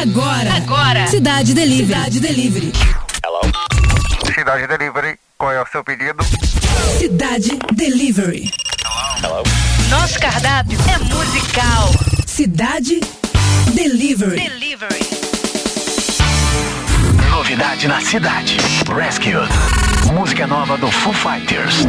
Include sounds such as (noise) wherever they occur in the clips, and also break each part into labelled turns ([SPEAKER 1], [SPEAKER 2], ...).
[SPEAKER 1] Agora. Agora. Cidade Delivery. Cidade Delivery.
[SPEAKER 2] Hello? Cidade Delivery. Qual é o seu pedido?
[SPEAKER 1] Cidade Delivery.
[SPEAKER 2] Hello?
[SPEAKER 1] Nosso cardápio é musical. Cidade Delivery. Delivery.
[SPEAKER 3] Novidade na cidade. Rescued. Música nova do Foo Fighters.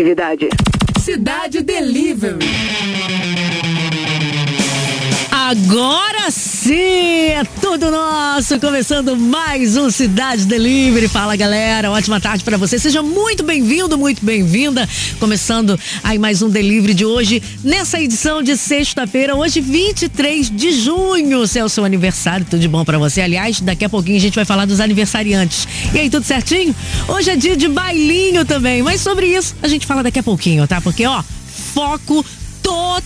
[SPEAKER 1] Interatividade. Cidade Delivery.
[SPEAKER 4] Agora sim, é tudo nosso. Começando mais um Cidade Delivery. Fala galera, ótima tarde para você. Seja muito bem-vindo, muito bem-vinda. Começando aí mais um Delivery de hoje, nessa edição de sexta-feira, hoje 23 de junho. Se é o seu aniversário, tudo de bom para você. Aliás, daqui a pouquinho a gente vai falar dos aniversariantes. E aí, tudo certinho? Hoje é dia de bailinho também, mas sobre isso a gente fala daqui a pouquinho, tá? Porque, ó, foco total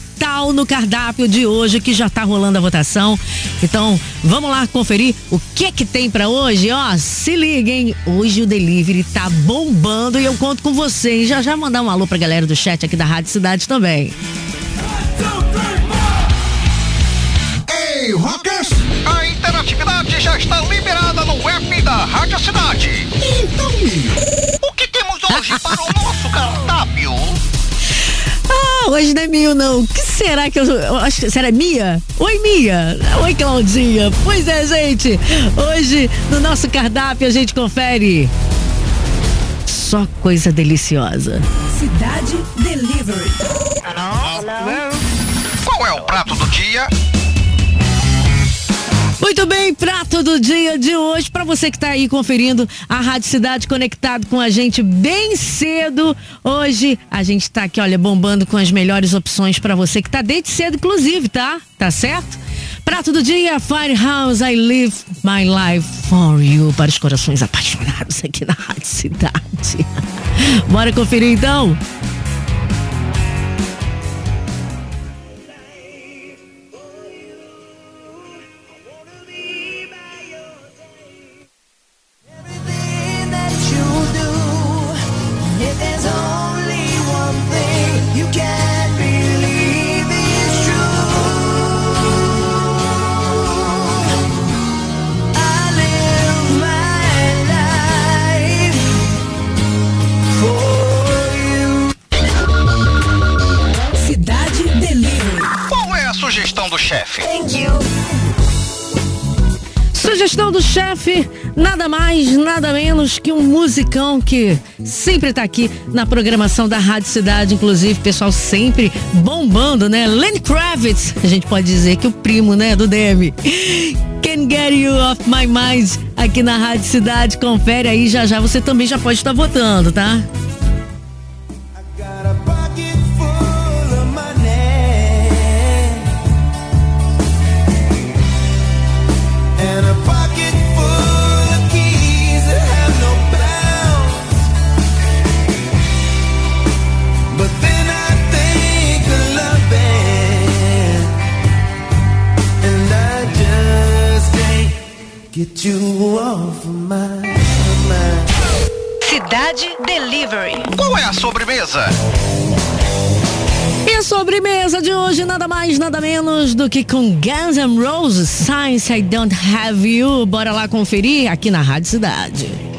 [SPEAKER 4] no cardápio de hoje que já tá rolando a votação. Então, vamos lá conferir o que que tem para hoje, ó. Se liguem, hoje o delivery tá bombando e eu conto com vocês. Já já mandar um alô pra galera do chat aqui da Rádio Cidade também.
[SPEAKER 5] Ei, rockers! A interatividade já está liberada no app da Rádio Cidade. Então, o que temos hoje para o nosso cardápio?
[SPEAKER 4] Ah, hoje não é Mil, não. O que será que eu. eu acho que será Mia? Oi, Mia. Oi, Claudinha. Pois é, gente. Hoje, no nosso cardápio, a gente confere. Só coisa deliciosa.
[SPEAKER 1] Cidade Delivery.
[SPEAKER 5] Qual é o prato do dia?
[SPEAKER 4] Muito bem, prato do dia de hoje para você que está aí conferindo a Rádio Cidade conectado com a gente bem cedo. Hoje a gente está aqui, olha, bombando com as melhores opções para você que está desde cedo, inclusive, tá? Tá certo? Prato do dia, Firehouse, I live my life for you, para os corações apaixonados aqui na Rádio Cidade. (laughs) Bora conferir então? Musicão que sempre tá aqui na programação da Rádio Cidade, inclusive, pessoal sempre bombando, né? Lenny Kravitz, a gente pode dizer que o primo, né, do Demi. Can Get You Off My Mind, aqui na Rádio Cidade, confere aí, já já você também já pode estar votando, tá?
[SPEAKER 5] Sobremesa?
[SPEAKER 4] E a sobremesa de hoje, nada mais, nada menos do que com Guns N' Roses, Science I Don't Have You. Bora lá conferir aqui na Rádio Cidade.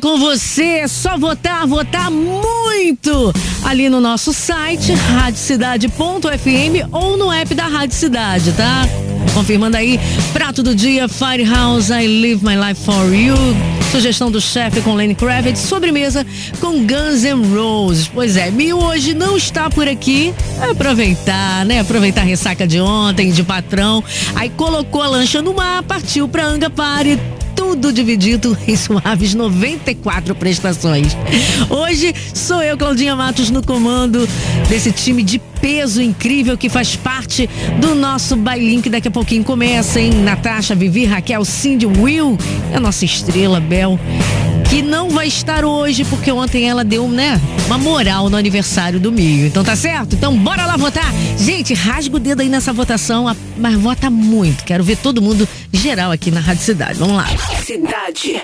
[SPEAKER 4] Com você, é só votar, votar muito ali no nosso site, radiocidade.fm ou no app da Rádio Cidade, tá? Confirmando aí, prato do dia, Firehouse, I Live My Life For You. Sugestão do chefe com Lenny Kravitz, sobremesa com Guns N' Roses. Pois é, Mil hoje não está por aqui. É aproveitar, né? Aproveitar a ressaca de ontem, de patrão. Aí colocou a lancha no mar, partiu pra Anga Party tudo dividido em suaves 94 prestações. Hoje sou eu, Claudinha Matos, no comando desse time de peso incrível que faz parte do nosso bailinho que daqui a pouquinho começa, hein? Natasha, Vivi, Raquel, Cindy, Will, a nossa estrela, Bel. Que não vai estar hoje, porque ontem ela deu, né, uma moral no aniversário do Mio. Então tá certo? Então bora lá votar. Gente, rasga o dedo aí nessa votação, mas vota muito. Quero ver todo mundo geral aqui na Rádio Cidade. Vamos lá.
[SPEAKER 1] Cidade.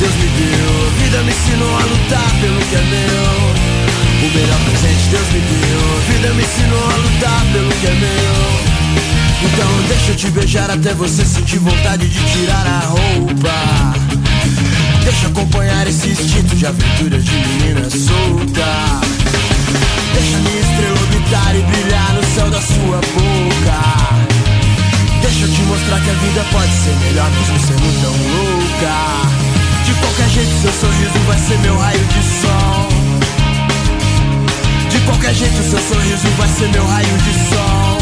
[SPEAKER 3] Deus me deu. A vida me ensinou a lutar pelo que é meu. O melhor presente Deus me deu. A vida me ensinou a lutar pelo que é meu. Então deixa eu te beijar até você sentir vontade de tirar a roupa. Deixa eu acompanhar esse instinto de aventura de menina solta. Deixa minha estrela orbitar e brilhar no céu da sua boca. Deixa eu te mostrar que a vida pode ser melhor mesmo sendo tão louca de qualquer jeito, seu sorriso vai ser meu raio de sol. De qualquer jeito, seu sorriso vai ser meu raio de sol.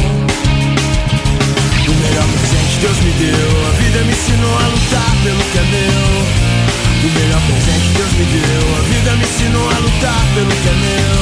[SPEAKER 3] O melhor presente Deus me deu, a vida me ensinou a lutar pelo que é meu. O melhor presente Deus me deu, a vida me ensinou a lutar pelo que é meu.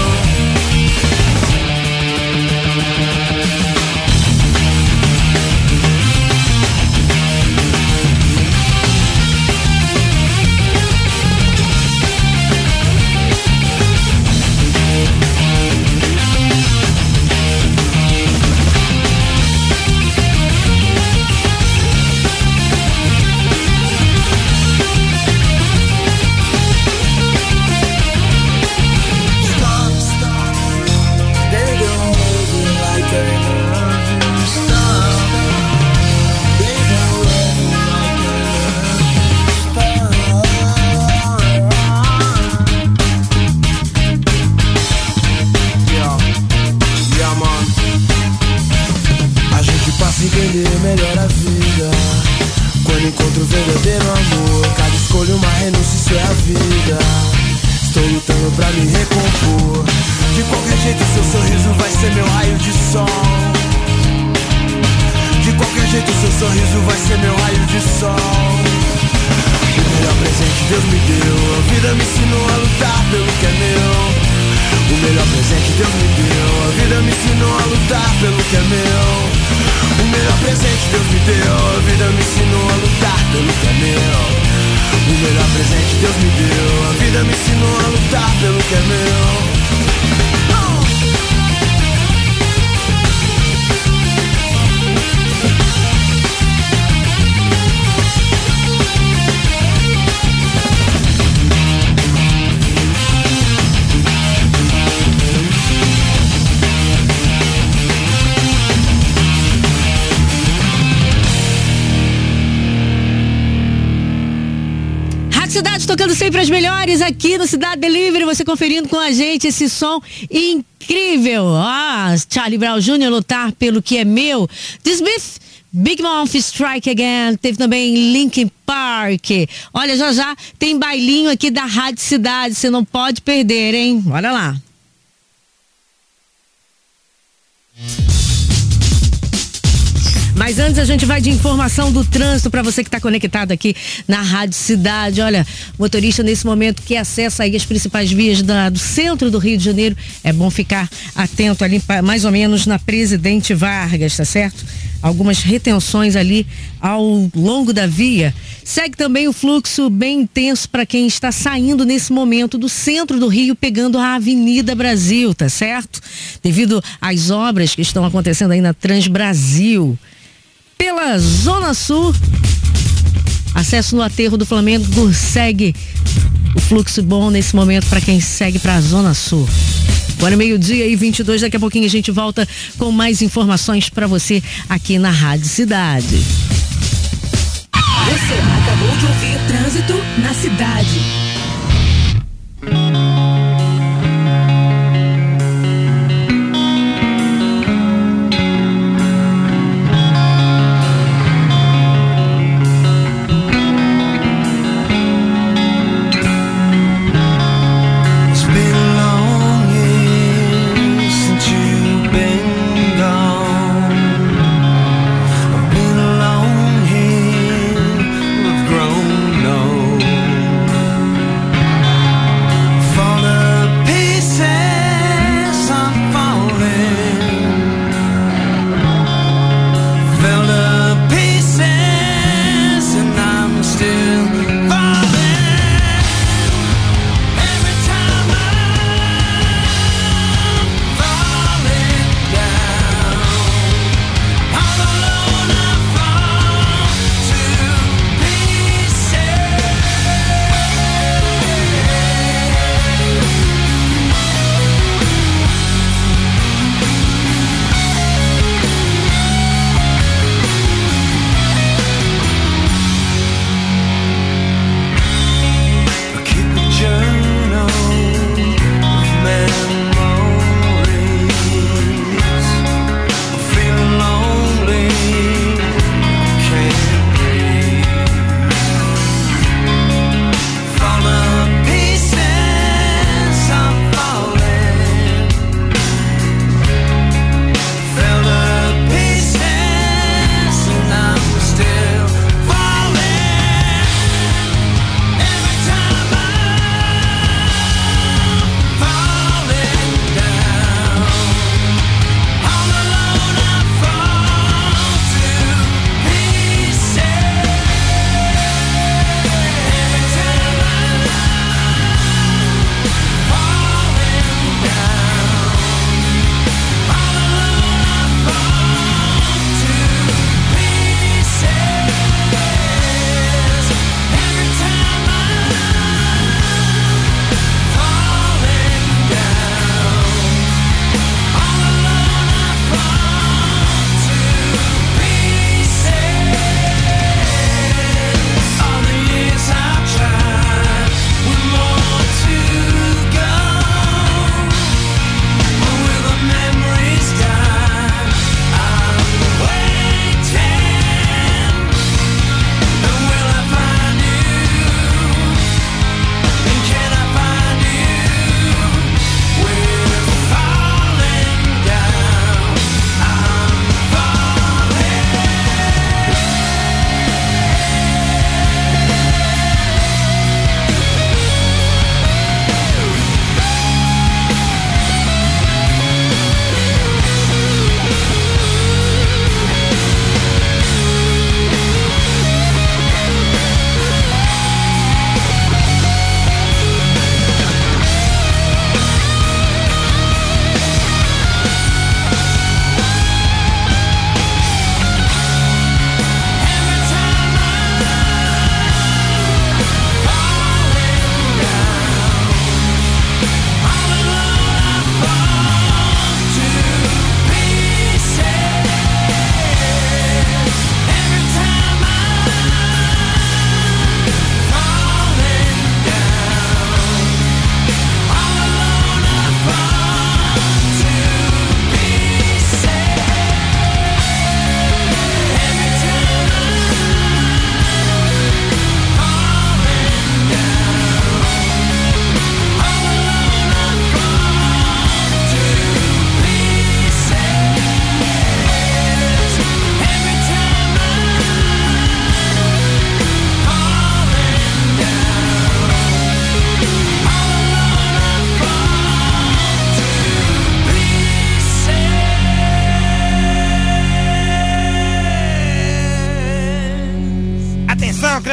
[SPEAKER 3] Deus me deu. A vida me ensinou a lutar pelo que é meu. O melhor presente Deus me deu. A vida me ensinou a lutar pelo que é meu. O melhor presente Deus me deu. A vida me ensinou a lutar pelo que é meu. O melhor presente Deus me deu. A vida me ensinou a lutar pelo que é meu.
[SPEAKER 4] Cidade tocando sempre as melhores aqui no Cidade Delivery. Você conferindo com a gente esse som incrível. Ah, Charlie Brown Jr. lutar pelo que é meu. Smith. Big Mouth Strike Again, teve também Linkin Park. Olha, já já tem bailinho aqui da Rádio Cidade, você não pode perder, hein? Olha lá. Mas antes a gente vai de informação do trânsito para você que está conectado aqui na Rádio Cidade. Olha, motorista nesse momento que acessa aí as principais vias da, do centro do Rio de Janeiro, é bom ficar atento ali mais ou menos na Presidente Vargas, tá certo? Algumas retenções ali ao longo da via. Segue também o fluxo bem intenso para quem está saindo nesse momento do centro do Rio, pegando a Avenida Brasil, tá certo? Devido às obras que estão acontecendo aí na Transbrasil. Pela Zona Sul, acesso no aterro do Flamengo segue o fluxo bom nesse momento para quem segue para a Zona Sul. Agora meio-dia e 22, daqui a pouquinho a gente volta com mais informações para você aqui na Rádio Cidade.
[SPEAKER 1] Você acabou de ouvir Trânsito na Cidade.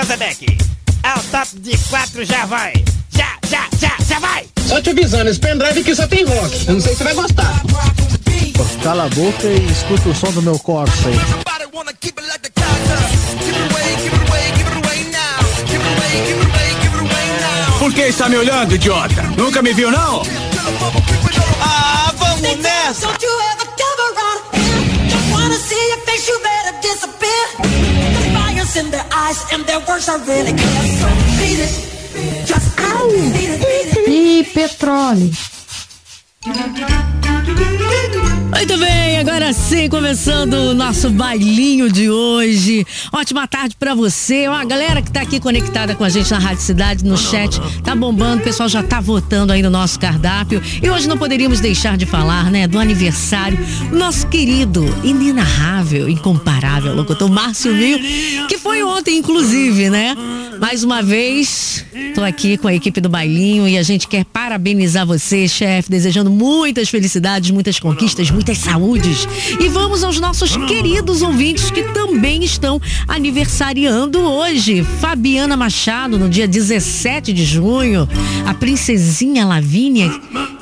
[SPEAKER 6] Melquisedeque. Ao top de quatro já vai. Já, já, já, já vai.
[SPEAKER 7] Só te avisando, esse pendrive aqui só tem rock. Eu não sei se você vai gostar.
[SPEAKER 8] Cala a boca e escuta o som do meu corpo aí.
[SPEAKER 9] Por que está me olhando, idiota? Nunca me viu, não?
[SPEAKER 6] Ah, vamos nessa!
[SPEAKER 1] in their eyes and their words are really clear. So beat it, just beat it, beat it.
[SPEAKER 4] E petróleo. Muito bem, agora sim, começando o nosso bailinho de hoje. Ótima tarde para você. Ó, a galera que tá aqui conectada com a gente na Rádio Cidade, no chat, tá bombando, o pessoal já tá votando aí no nosso cardápio. E hoje não poderíamos deixar de falar, né, do aniversário do nosso querido, inenarrável, incomparável locutor Márcio Mil, que foi ontem, inclusive, né? Mais uma vez, tô aqui com a equipe do bailinho e a gente quer parabenizar você, chefe, desejando muitas felicidades, muitas conquistas, muitas saúdes. E vamos aos nossos queridos ouvintes que também estão aniversariando hoje. Fabiana Machado, no dia 17 de junho. A princesinha Lavínia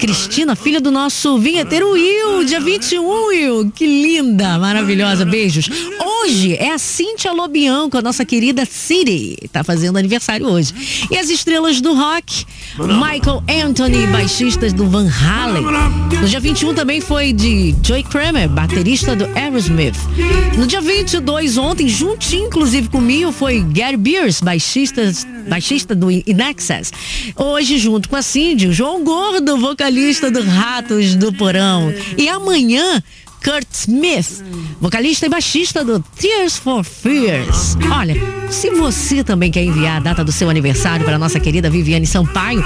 [SPEAKER 4] Cristina, filha do nosso vinheteiro Will, dia 21, Will. Que linda, maravilhosa. Beijos. Hoje é a Cíntia Lobianco, a nossa querida City. Tá fazendo aniversário hoje. E as estrelas do rock, Michael Anthony, baixista do Van Halen. No dia 21 também foi de Joey Kramer, baterista do Aerosmith. No dia 22, ontem, juntinho inclusive comigo, foi Gary Beers, baixista, baixista do Inexcess. Hoje, junto com a Cindy, João Gordo, vocalista do Ratos do Porão. E amanhã, Kurt Smith, vocalista e baixista do Tears for Fears. Olha, se você também quer enviar a data do seu aniversário para nossa querida Viviane Sampaio,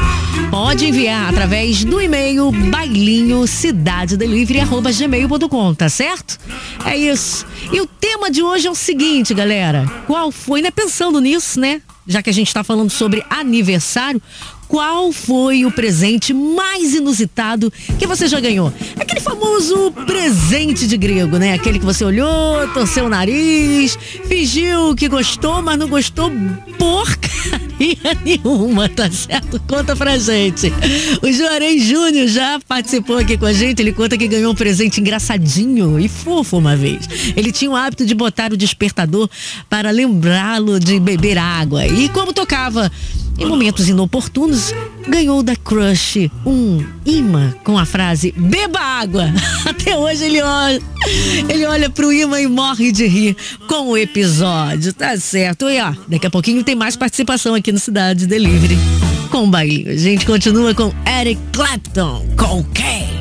[SPEAKER 4] pode enviar através do e-mail bailinhocidadedelivery@gmail.com, tá certo? É isso. E o tema de hoje é o seguinte, galera. Qual foi, né? Pensando nisso, né? Já que a gente está falando sobre aniversário, qual foi o presente mais inusitado que você já ganhou? Aquele famoso presente de grego, né? Aquele que você olhou, torceu o nariz, fingiu que gostou, mas não gostou porcaria (laughs) nenhuma, tá certo? Conta pra gente. O Juarez Júnior já participou aqui com a gente, ele conta que ganhou um presente engraçadinho e fofo uma vez. Ele tinha o hábito de botar o despertador para lembrá-lo de beber água. E como tocava em momentos inoportunos, ganhou da Crush um imã com a frase beba água. (laughs) Até hoje ele olha, ele olha pro imã e morre de rir com o episódio. Tá certo. E ó, daqui a pouquinho tem mais participação aqui no Cidade Delivery com o bailinho. A gente continua com Eric Clapton, Cocaine.
[SPEAKER 3] Down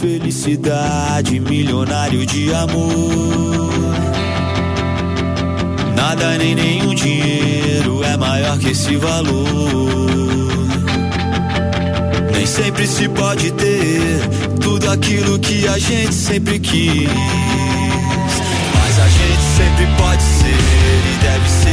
[SPEAKER 10] felicidade, milionário de amor. Nada nem nenhum dinheiro é maior que esse valor. Nem sempre se pode ter tudo aquilo que a gente sempre quis. Mas a gente sempre pode ser e deve ser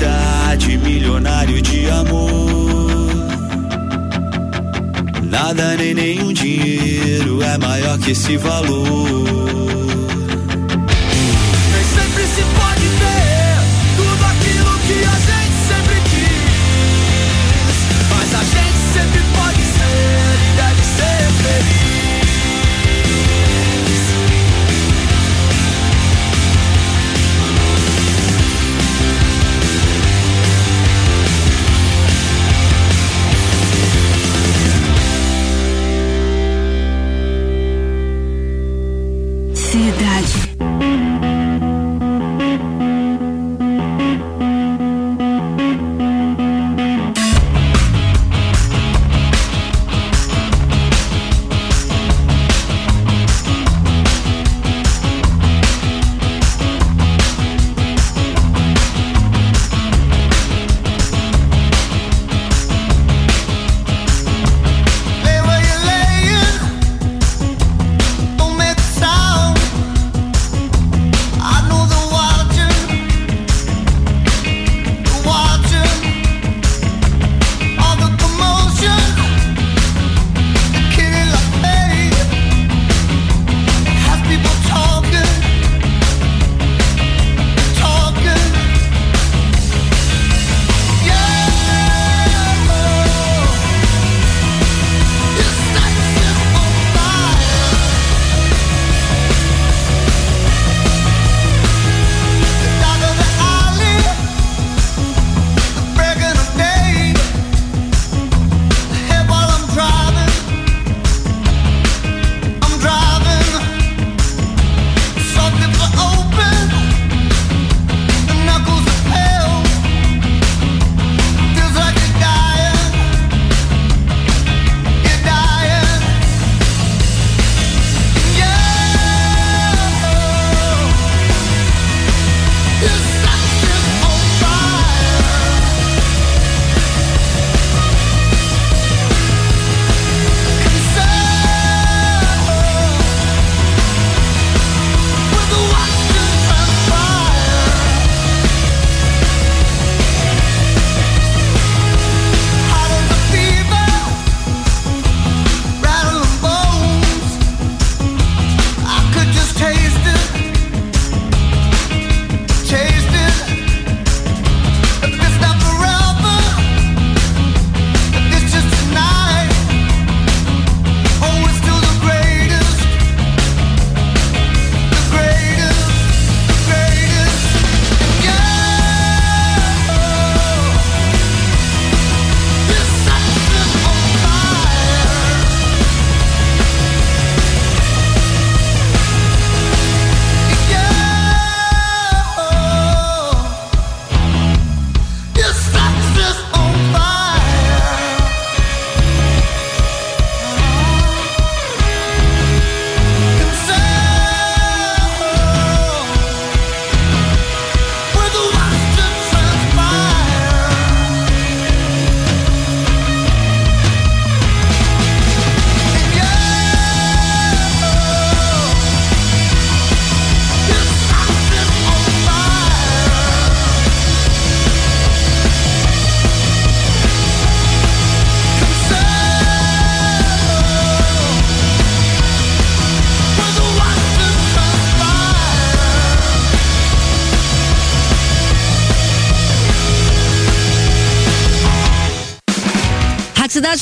[SPEAKER 10] cidade, milionário de amor. Nada nem nenhum dinheiro é maior que esse valor.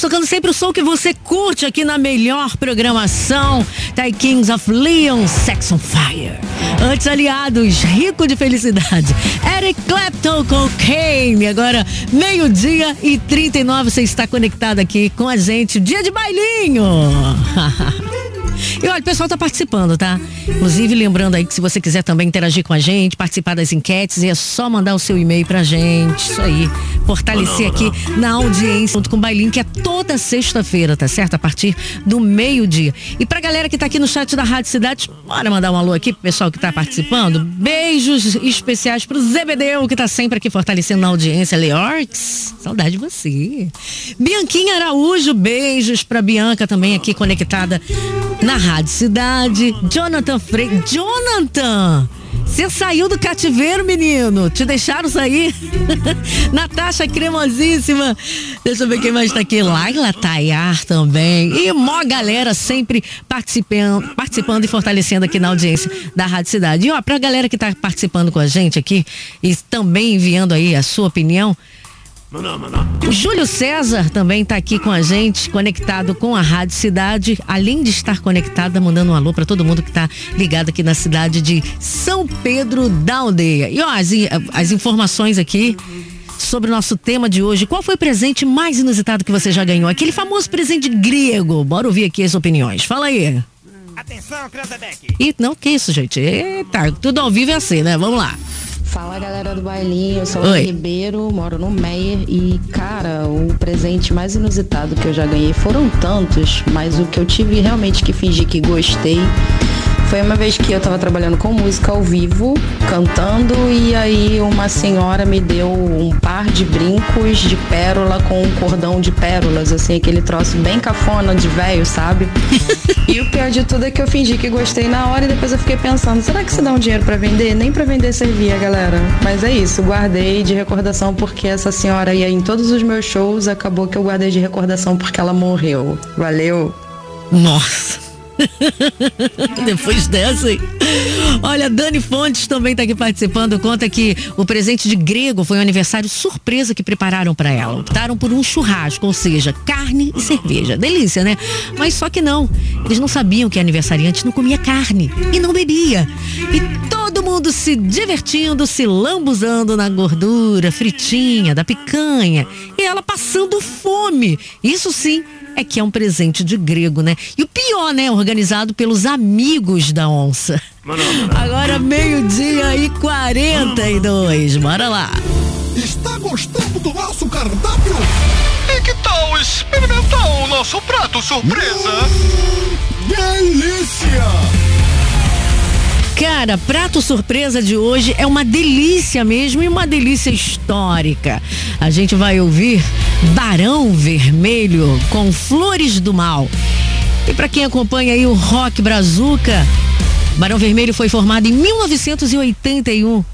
[SPEAKER 4] Tocando sempre o som que você curte aqui na melhor programação. Thai Kings of Leon, Sex on Fire. Antes, aliados, rico de felicidade. Eric Clapton com Kane. Agora, meio-dia e 39, você está conectado aqui com a gente. Dia de bailinho. (laughs) E olha, o pessoal tá participando, tá? Inclusive, lembrando aí que se você quiser também interagir com a gente, participar das enquetes, é só mandar o seu e-mail pra gente. Isso aí. Fortalecer aqui na audiência, junto com o Bailinho, que é toda sexta-feira, tá certo? A partir do meio-dia. E pra galera que tá aqui no chat da Rádio Cidade, bora mandar um alô aqui pro pessoal que tá participando. Beijos especiais pro Zebedeu, que tá sempre aqui fortalecendo na audiência. Leorx, saudade de você. Bianquinha Araújo, beijos pra Bianca também aqui conectada na Rádio Cidade. Jonathan Freire. Jonathan! Você saiu do cativeiro, menino. Te deixaram sair. (laughs) Natasha cremosíssima. Deixa eu ver quem mais tá aqui. Laila Tayar também. E mó galera sempre participando, participando e fortalecendo aqui na audiência da Rádio Cidade. E ó, pra galera que tá participando com a gente aqui e também enviando aí a sua opinião. Júlio César também está aqui com a gente, conectado com a Rádio Cidade, além de estar conectada, mandando um alô para todo mundo que está ligado aqui na cidade de São Pedro da Aldeia. E ó, as, as informações aqui sobre o nosso tema de hoje. Qual foi o presente mais inusitado que você já ganhou? Aquele famoso presente grego. Bora ouvir aqui as opiniões. Fala aí.
[SPEAKER 6] Atenção, Cranzebeck.
[SPEAKER 4] Ih, não, que isso, gente? Eita, tudo ao vivo é assim, né? Vamos lá.
[SPEAKER 11] Fala galera do bailinho, eu sou
[SPEAKER 4] Oi.
[SPEAKER 11] Oi. Ribeiro, moro no Meier e cara, o presente mais inusitado que eu já ganhei foram tantos, mas o que eu tive realmente que fingir que gostei foi uma vez que eu tava trabalhando com música ao vivo, cantando, e aí uma senhora me deu um par de brincos de pérola com um cordão de pérolas, assim, aquele troço bem cafona de velho, sabe? (laughs) e o pior de tudo é que eu fingi que gostei na hora e depois eu fiquei pensando, será que se dá um dinheiro pra vender? Nem pra vender servia, galera. Mas é isso, guardei de recordação porque essa senhora ia em todos os meus shows, acabou que eu guardei de recordação porque ela morreu. Valeu.
[SPEAKER 4] Nossa. (laughs) Depois dessa, hein? Olha, Dani Fontes também está aqui participando. Conta que o presente de grego foi um aniversário surpresa que prepararam para ela. Optaram por um churrasco, ou seja, carne e cerveja. Delícia, né? Mas só que não. Eles não sabiam que a aniversariante não comia carne e não bebia. E todo mundo se divertindo, se lambuzando na gordura fritinha da picanha. E ela passando fome. Isso sim é que é um presente de grego, né? E o pior, né? Organizado pelos amigos da onça. Agora meio-dia e 42. Bora lá.
[SPEAKER 5] Está gostando do nosso cardápio? E que tal experimentar o nosso prato surpresa?
[SPEAKER 3] Delícia!
[SPEAKER 4] Cara, prato surpresa de hoje é uma delícia mesmo e uma delícia histórica. A gente vai ouvir Barão Vermelho com Flores do Mal. E para quem acompanha aí o Rock Brazuca, Barão Vermelho foi formado em 1981.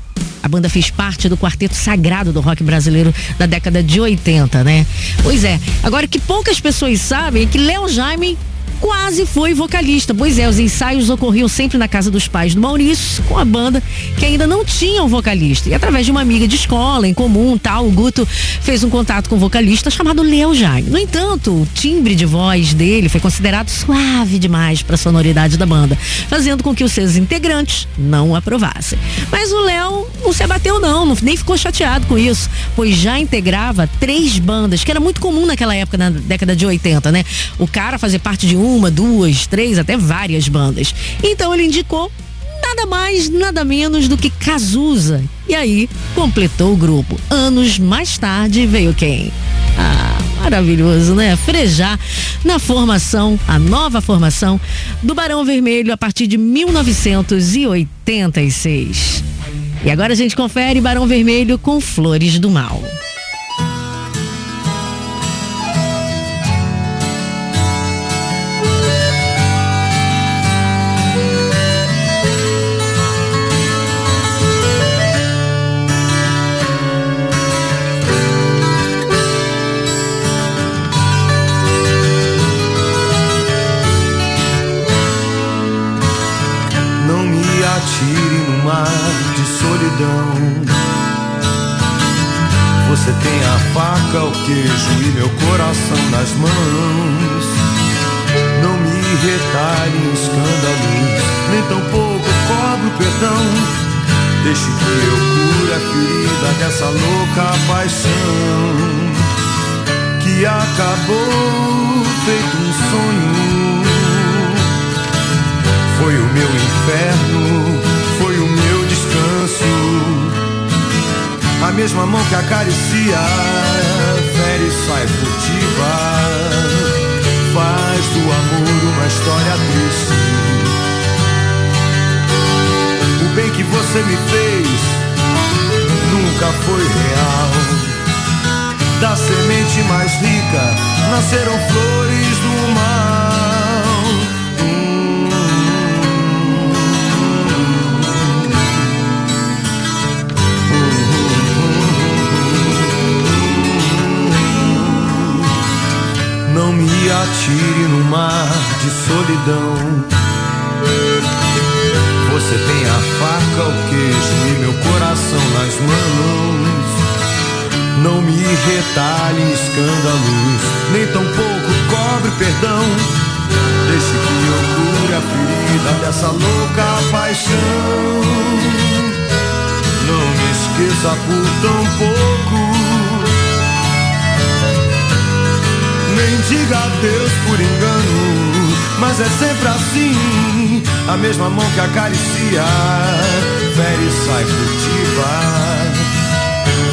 [SPEAKER 4] A banda fez parte do quarteto sagrado do rock brasileiro da década de 80, né? Pois é, agora que poucas pessoas sabem é que Léo Jaime quase foi vocalista. Pois é, os ensaios ocorriam sempre na casa dos pais do Maurício, com a banda que ainda não tinha um vocalista. E através de uma amiga de escola em comum, tal, o Guto fez um contato com um vocalista chamado Léo Jaime. No entanto, o timbre de voz dele foi considerado suave demais para a sonoridade da banda, fazendo com que os seus integrantes não aprovassem. Mas o Léo não se abateu não, nem ficou chateado com isso, pois já integrava três bandas, que era muito comum naquela época, na década de 80, né? O cara fazer parte de uma, duas, três, até várias bandas. Então ele indicou nada mais, nada menos do que Cazuza. E aí completou o grupo. Anos mais tarde veio quem? Ah, maravilhoso, né? Frejar na formação, a nova formação do Barão Vermelho a partir de 1986. E agora a gente confere Barão Vermelho com Flores do Mal.
[SPEAKER 3] Queijo e meu coração nas mãos. Não me retalhe em escândalos, nem tampouco cobro perdão. Deixe que eu cure a ferida dessa louca paixão que acabou feito um sonho. Foi o meu inferno, foi o meu descanso. A mesma mão que acaricia, e sai furtiva. Faz do amor uma história triste. O bem que você me fez nunca foi real. Da semente mais rica nasceram flores do mal. Me atire no mar de solidão. Você tem a faca, o queijo e meu coração nas mãos. Não me retalhe escândalos, nem tampouco cobre perdão. Deixe que eu cure a ferida dessa louca paixão. Não me esqueça por tão pouco. Nem diga adeus por engano, mas é sempre assim. A mesma mão que acaricia, fere e sai furtiva.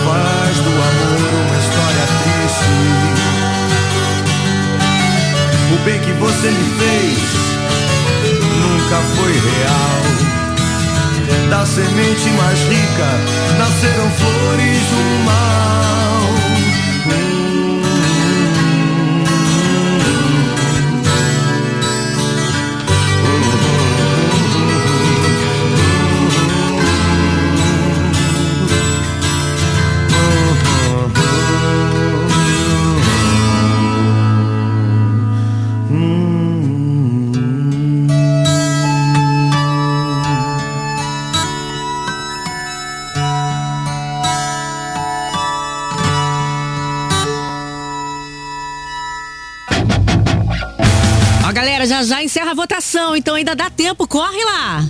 [SPEAKER 3] Faz do amor uma história triste. O bem que você me fez nunca foi real. Da semente mais rica nasceram flores do mal.
[SPEAKER 4] Votação, então ainda dá tempo, corre lá.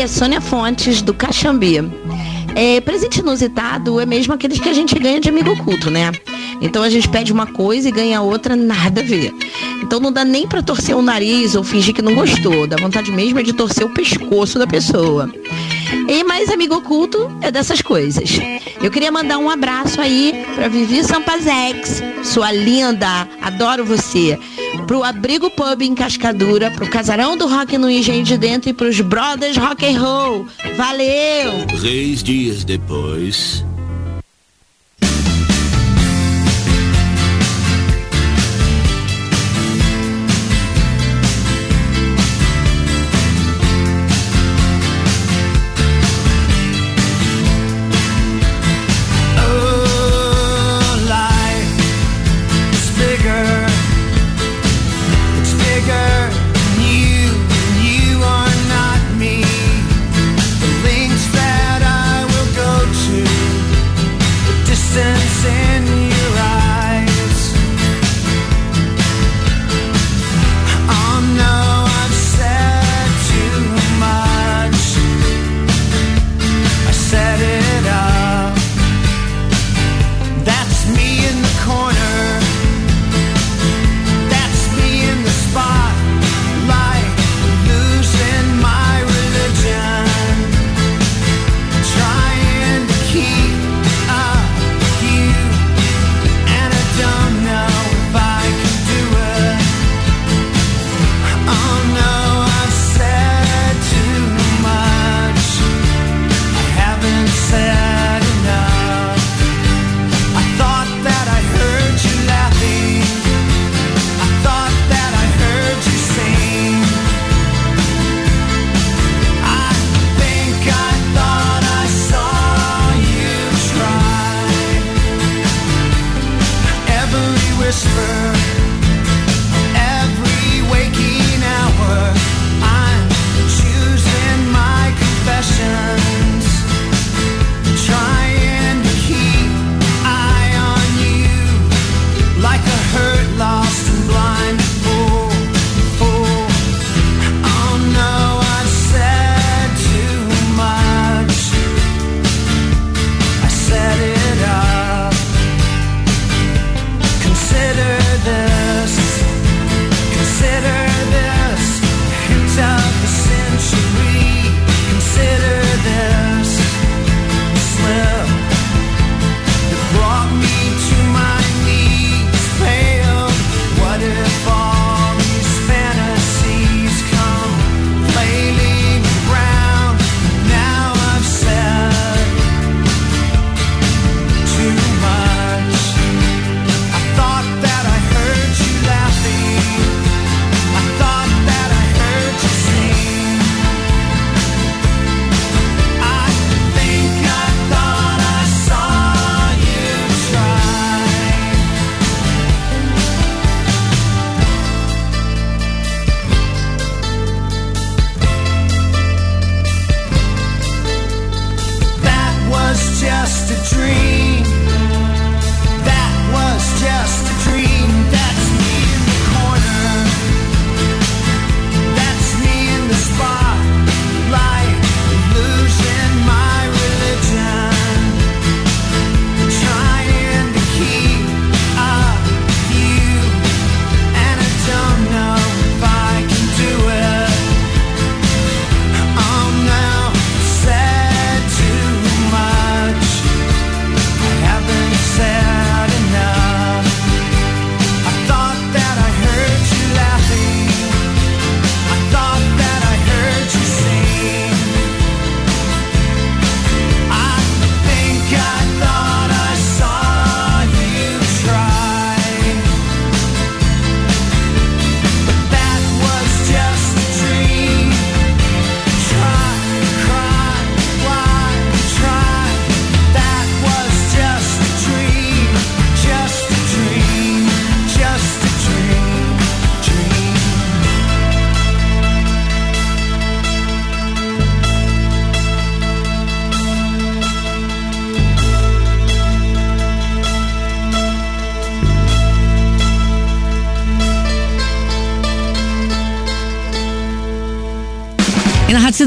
[SPEAKER 12] É Sônia Fontes, do Caxambi. É, presente inusitado é mesmo aqueles que a gente ganha de amigo oculto, né? Então a gente pede uma coisa e ganha outra, nada a ver. Então não dá nem pra torcer o nariz ou fingir que não gostou. Dá vontade mesmo é de torcer o pescoço da pessoa. E mais amigo oculto é dessas coisas. Eu queria mandar um abraço aí pra Vivi Sampazex, sua linda, adoro você. Pro Abrigo Pub em Cascadura, pro Casarão do Rock no Engenho de Dentro e pros Brothers Rock and Roll. Valeu!
[SPEAKER 13] Três dias depois.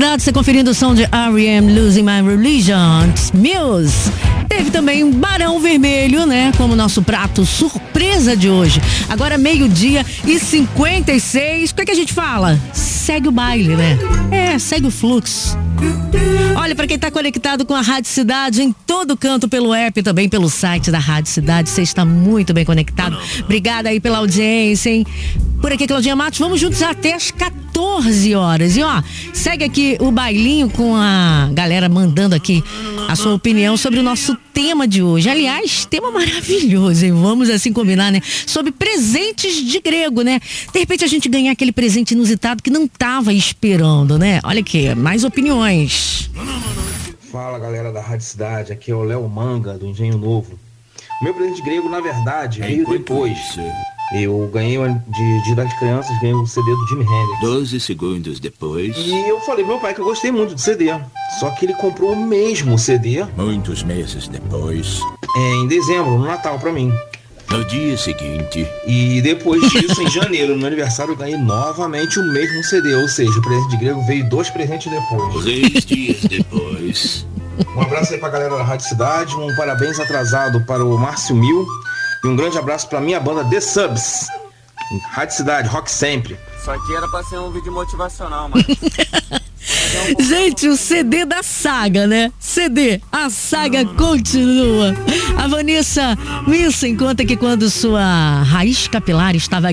[SPEAKER 4] Cidade, você conferindo o som de R.E.M. Losing My Religion, Muse. Teve também Barão Vermelho, né? Como nosso prato surpresa de hoje. Agora meio-dia e 56. O que, é que a gente fala? Segue o baile, né? É, segue o fluxo. Olha, para quem está conectado com a Rádio Cidade em todo canto pelo app, também pelo site da Rádio Cidade, você está muito bem conectado. Obrigada aí pela audiência, hein? Por aqui, Claudinha Matos, vamos juntos até as 14 horas. E ó, segue aqui o bailinho com a galera mandando aqui a sua opinião sobre o nosso tema de hoje. Aliás, tema maravilhoso, hein? Vamos assim combinar, né? Sobre presentes de grego, né? De repente a gente ganhar aquele presente inusitado que não tava esperando, né? Olha aqui, mais opiniões.
[SPEAKER 14] Fala galera da Rádio Cidade, aqui é o Léo Manga do Engenho Novo. O meu presente grego, na verdade, veio depois. Eu ganhei de Dia das Crianças, ganhei o CD do Jimi Hendrix.
[SPEAKER 15] 12 segundos depois.
[SPEAKER 14] E eu falei pro meu pai que eu gostei muito do CD. Só que ele comprou o mesmo CD
[SPEAKER 15] Muitos meses depois.
[SPEAKER 14] em dezembro, no Natal, pra mim.
[SPEAKER 15] No dia seguinte.
[SPEAKER 14] E depois disso, em (laughs) janeiro, no meu aniversário, eu ganhei novamente o mesmo CD. Ou seja, o presente de grego veio dois presentes depois.
[SPEAKER 15] Três dias depois. (laughs)
[SPEAKER 14] Um abraço aí pra galera da Rádio Cidade, um parabéns atrasado para o Márcio Mil e um grande abraço pra minha banda The Subs. Rádio Cidade, rock sempre.
[SPEAKER 10] Isso aqui era pra ser um vídeo motivacional, mano. (laughs)
[SPEAKER 4] Gente, o CD da saga, né? CD, a saga continua. A Vanessa Wilson conta que quando sua raiz capilar estava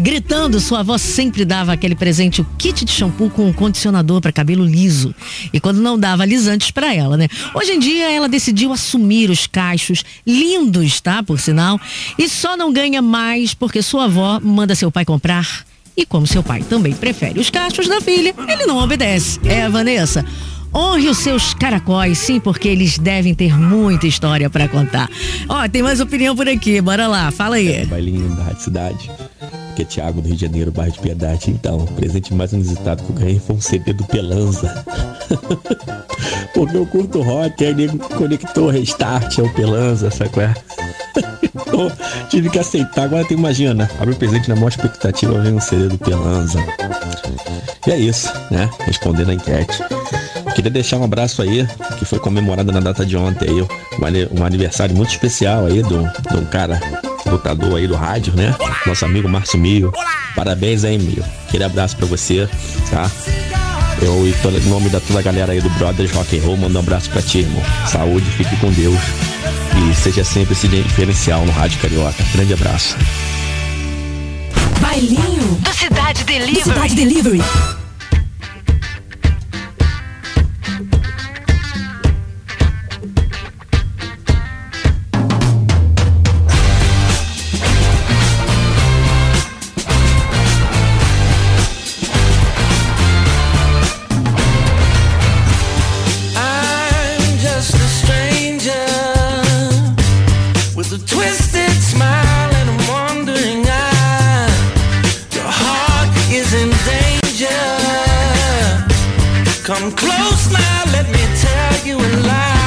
[SPEAKER 4] gritando, sua avó sempre dava aquele presente, o kit de shampoo com um condicionador para cabelo liso. E quando não dava alisantes para ela, né? Hoje em dia ela decidiu assumir os cachos lindos, tá? Por sinal. E só não ganha mais porque sua avó manda seu pai comprar e como seu pai também prefere os cachos da filha, ele não obedece. É, Vanessa. Honre os seus caracóis, sim, porque eles devem ter muita história pra contar. Ó, tem mais opinião por aqui, bora lá, fala aí.
[SPEAKER 16] Bailinho da Cidade, que é Thiago do Rio de Janeiro, bairro de Piedade. Então, o presente mais inusitado que eu ganhei foi um CD do Pelanza. (laughs) Porque eu curto rock, aí nego conectou restart ao Pelanza, qual é? (laughs) Então, tive que aceitar. Agora tu imagina, abre o presente na maior expectativa, vem um CD do Pelanza. E é isso, né? Respondendo a enquete. Queria deixar um abraço aí, que foi comemorado na data de ontem aí, um, ani- aniversário muito especial aí de um cara, lutador aí do rádio, né? Nosso amigo Márcio Mio. Parabéns aí, Mio. Aquele abraço pra você, tá? Eu, em todo- em nome da toda a galera aí do Brothers Rock and Roll, mando um abraço pra ti, irmão. Saúde, fique com Deus. E seja sempre esse diferencial no Rádio Carioca. Grande abraço.
[SPEAKER 1] Bailinho do Cidade Delivery. Do Cidade Delivery.
[SPEAKER 13] Let me tell you a lie.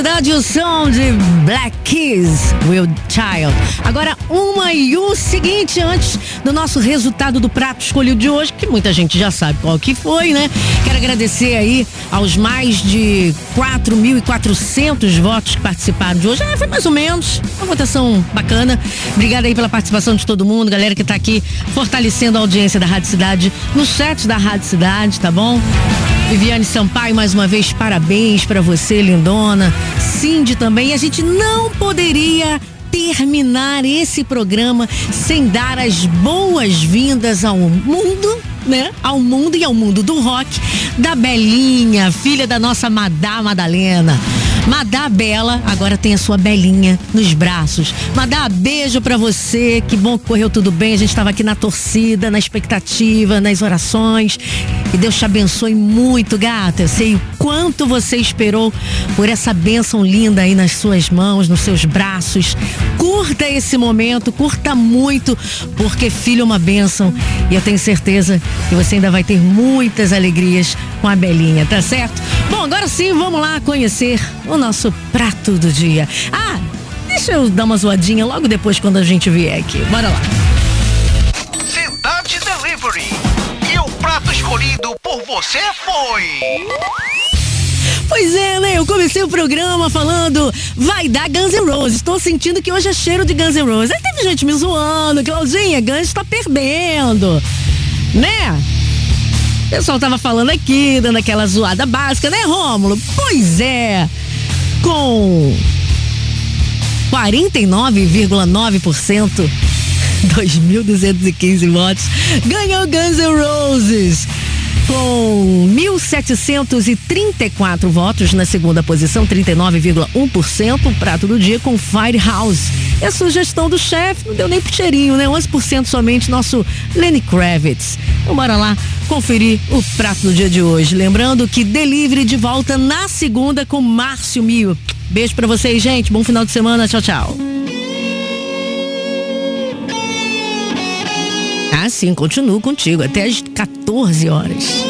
[SPEAKER 4] Cidade, o som de Black Keys, Will Child. Agora, uma e o seguinte, antes do nosso resultado do prato escolhido de hoje, que muita gente já sabe qual que foi, né? Quero agradecer aí aos mais de 4.400 votos que participaram de hoje. É, foi mais ou menos uma votação bacana. Obrigada aí pela participação de todo mundo, galera que tá aqui fortalecendo a audiência da Rádio Cidade no chat da Rádio Cidade, tá bom? Viviane Sampaio, mais uma vez, parabéns para você, lindona. Cindy também. A gente não poderia terminar esse programa sem dar as boas-vindas ao mundo, né? Ao mundo e ao mundo do rock da Belinha, filha da nossa Madá Madalena. Madá Bela agora tem a sua Belinha nos braços. Madá, beijo pra você. Que bom que correu tudo bem. A gente estava aqui na torcida, na expectativa, nas orações. E Deus te abençoe muito, gata. Eu sei o quanto você esperou por essa bênção linda aí nas suas mãos, nos seus braços. Curta esse momento, curta muito, porque filho é uma bênção. E eu tenho certeza que você ainda vai ter muitas alegrias com a Belinha, tá certo? Bom, agora sim, vamos lá conhecer o nosso prato do dia. Ah, deixa eu dar uma zoadinha logo depois quando a gente vier aqui. Bora lá.
[SPEAKER 5] Cidade Delivery. E o prato escolhido por você foi.
[SPEAKER 4] Pois é, né? Eu comecei o programa falando, vai dar Guns N' Roses. Estou sentindo que hoje é cheiro de Guns N' Roses. Aí teve gente me zoando, Claudinha, Guns está perdendo. Né? O pessoal tava falando aqui, dando aquela zoada básica, né, Rômulo? Pois é. Com 49,9%, 2.215 votos, ganhou Guns N' Roses com 1.734 votos na segunda posição, 39,1%. O prato do dia com Firehouse. E a sugestão do chefe não deu nem pro cheirinho, né? 11% somente, nosso Lenny Kravitz. Então bora lá conferir o prato do dia de hoje. Lembrando que delivery de volta na segunda com Márcio Mio. Beijo pra vocês, gente. Bom final de semana. Tchau, tchau. Sim, continuo contigo até às 14 horas.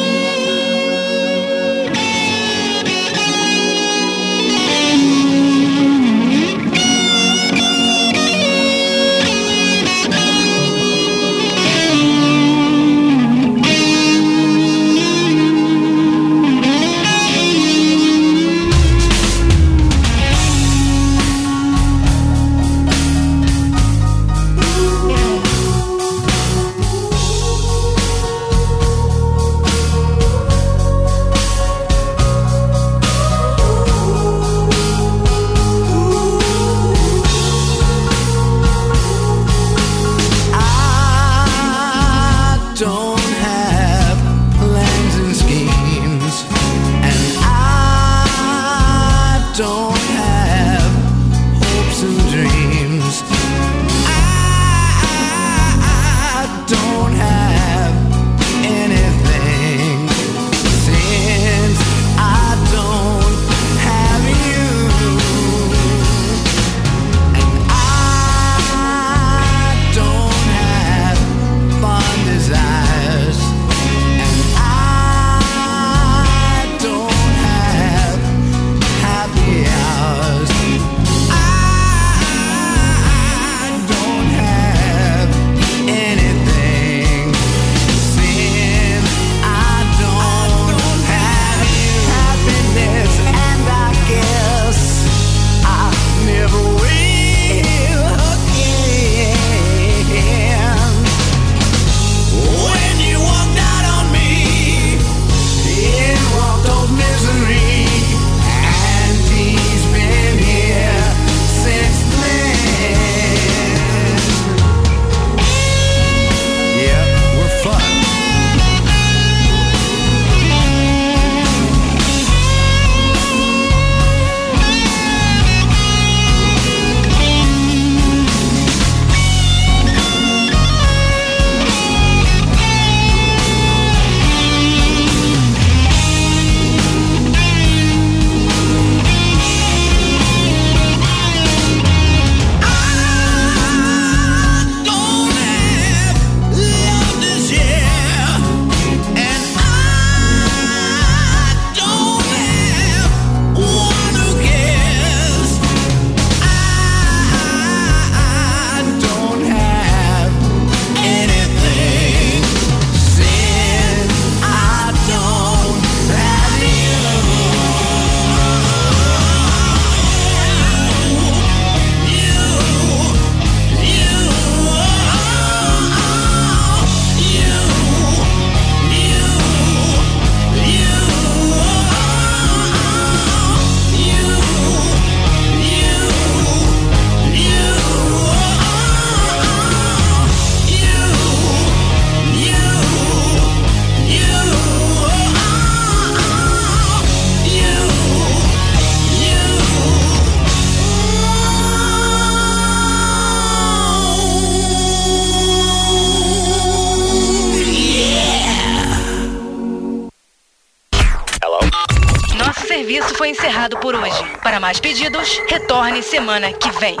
[SPEAKER 1] Semana que vem.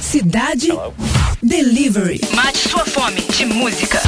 [SPEAKER 17] Cidade Delivery.
[SPEAKER 1] Mate sua fome de música.